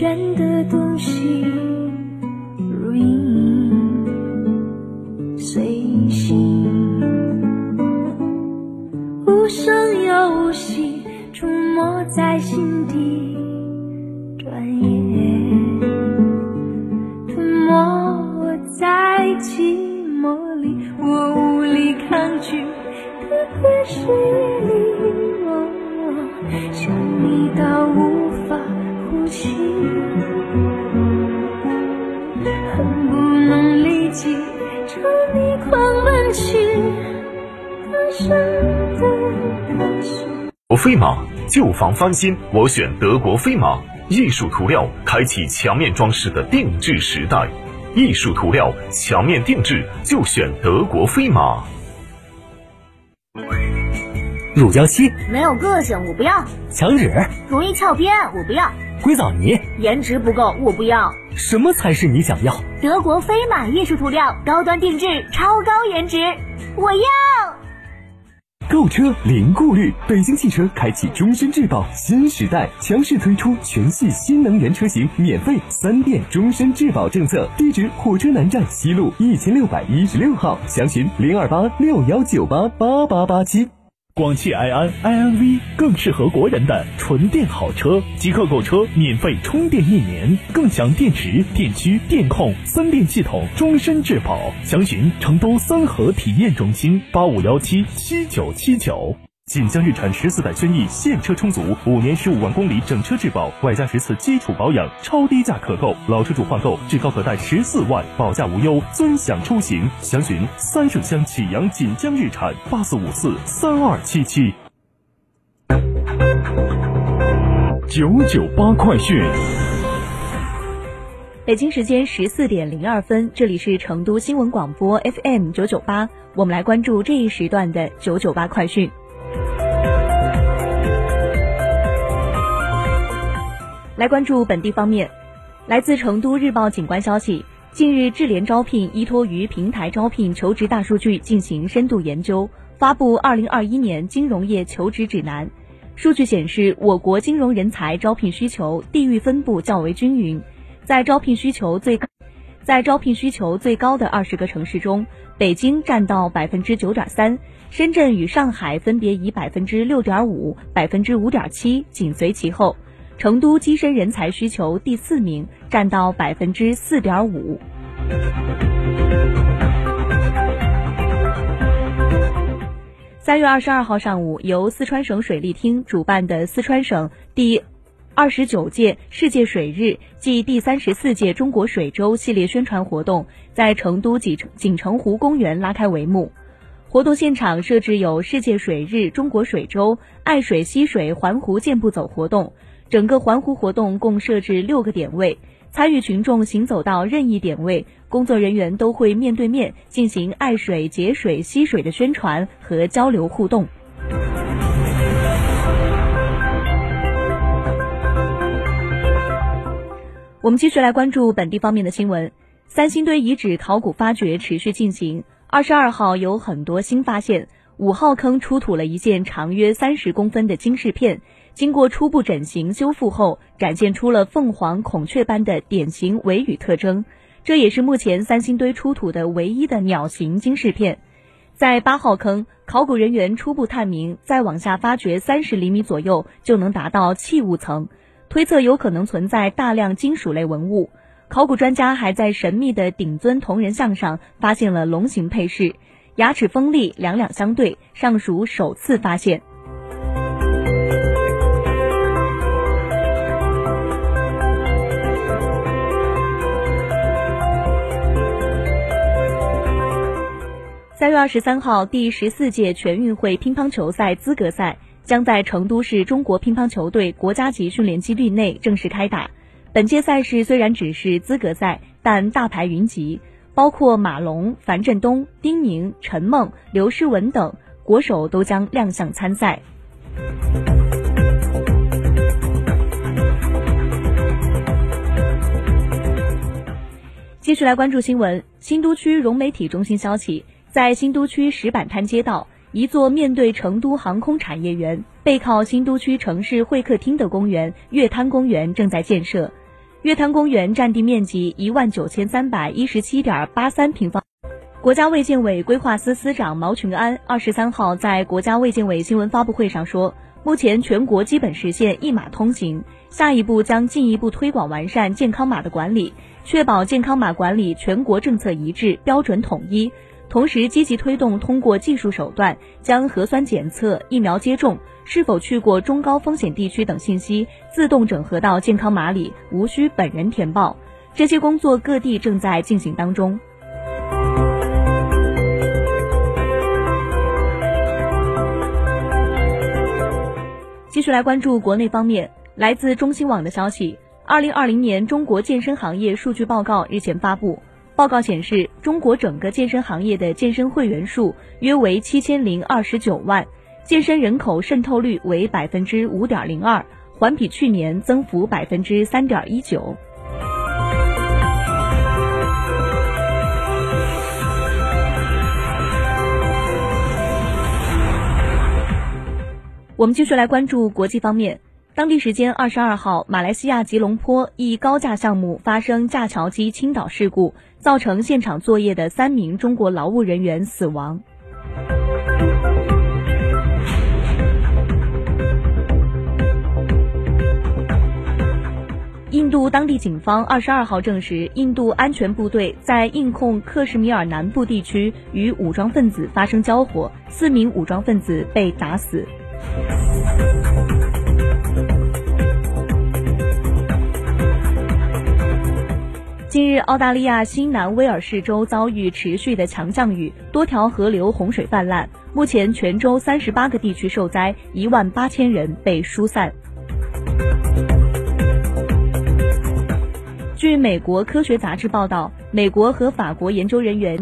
选的东西如影随形，无声又无息，出没在心底，转眼。吞没在寂寞里，我无力抗拒的回忆里，想你到无法呼吸，恨不能立即朝你狂奔去，大声的大声。国飞马旧房翻新，我选德国飞马。艺术涂料开启墙面装饰的定制时代，艺术涂料墙面定制就选德国飞马。乳胶漆没有个性，我不要；墙纸容易翘边，我不要；硅藻泥颜值不够，我不要。什么才是你想要？德国飞马艺术涂料，高端定制，超高颜值，我要。购车零顾虑，北京汽车开启终身质保新时代，强势推出全系新能源车型免费三电终身质保政策。地址：火车南站西路一千六百一十六号，详询零二八六幺九八八八八七。广汽埃安 iNV 更适合国人的纯电好车，即刻购车免费充电一年，更享电池、电驱、电控三电系统终身质保。详询成都三河体验中心八五幺七七九七九。锦江日产十四代轩逸现车充足，五年十五万公里整车质保，外加十次基础保养，超低价可购。老车主换购至高可贷十四万，保价无忧，尊享出行。详询三圣乡启阳锦江日产八四五四三二七七。九九八快讯。北京时间十四点零二分，这里是成都新闻广播 FM 九九八，我们来关注这一时段的九九八快讯。来关注本地方面，来自成都日报警观消息，近日智联招聘依托于平台招聘求职大数据进行深度研究，发布二零二一年金融业求职指南。数据显示，我国金融人才招聘需求地域分布较为均匀，在招聘需求最高，在招聘需求最高的二十个城市中，北京占到百分之九点三，深圳与上海分别以百分之六点五、百分之五点七紧随其后。成都跻身人才需求第四名，占到百分之四点五。三月二十二号上午，由四川省水利厅主办的四川省第二十九届世界水日暨第三十四届中国水周系列宣传活动在成都锦锦城湖公园拉开帷幕。活动现场设置有世界水日、中国水周、爱水惜水环湖健步走活动。整个环湖活动共设置六个点位，参与群众行走到任意点位，工作人员都会面对面进行爱水、节水、惜水的宣传和交流互动。我们继续来关注本地方面的新闻，三星堆遗址考古发掘持续进行，二十二号有很多新发现，五号坑出土了一件长约三十公分的金饰片。经过初步整形修复后，展现出了凤凰、孔雀般的典型尾羽特征。这也是目前三星堆出土的唯一的鸟形金饰片。在八号坑，考古人员初步探明，再往下发掘三十厘米左右就能达到器物层，推测有可能存在大量金属类文物。考古专家还在神秘的顶尊铜人像上发现了龙形配饰，牙齿锋利，两两相对，尚属首次发现。月二十三号，第十四届全运会乒乓球赛资格赛将在成都市中国乒乓球队国家级训练基地内正式开打。本届赛事虽然只是资格赛，但大牌云集，包括马龙、樊振东、丁宁、陈梦、刘诗雯等国手都将亮相参赛。继续来关注新闻，新都区融媒体中心消息。在新都区石板滩街道，一座面对成都航空产业园、背靠新都区城市会客厅的公园——月滩公园正在建设。月滩公园占地面积一万九千三百一十七点八三平方。国家卫健委规划司司长毛群安二十三号在国家卫健委新闻发布会上说，目前全国基本实现一码通行，下一步将进一步推广完善健康码的管理，确保健康码管理全国政策一致、标准统一。同时，积极推动通过技术手段将核酸检测、疫苗接种、是否去过中高风险地区等信息自动整合到健康码里，无需本人填报。这些工作各地正在进行当中。继续来关注国内方面，来自中新网的消息，二零二零年中国健身行业数据报告日前发布。报告显示，中国整个健身行业的健身会员数约为七千零二十九万，健身人口渗透率为百分之五点零二，环比去年增幅百分之三点一九。我们继续来关注国际方面。当地时间二十二号，马来西亚吉隆坡一高架项目发生架桥机倾倒事故，造成现场作业的三名中国劳务人员死亡。印度当地警方二十二号证实，印度安全部队在印控克什米尔南部地区与武装分子发生交火，四名武装分子被打死。近日，澳大利亚新南威尔士州遭遇持续的强降雨，多条河流洪水泛滥。目前，全州三十八个地区受灾，一万八千人被疏散。据美国科学杂志报道，美国和法国研究人员。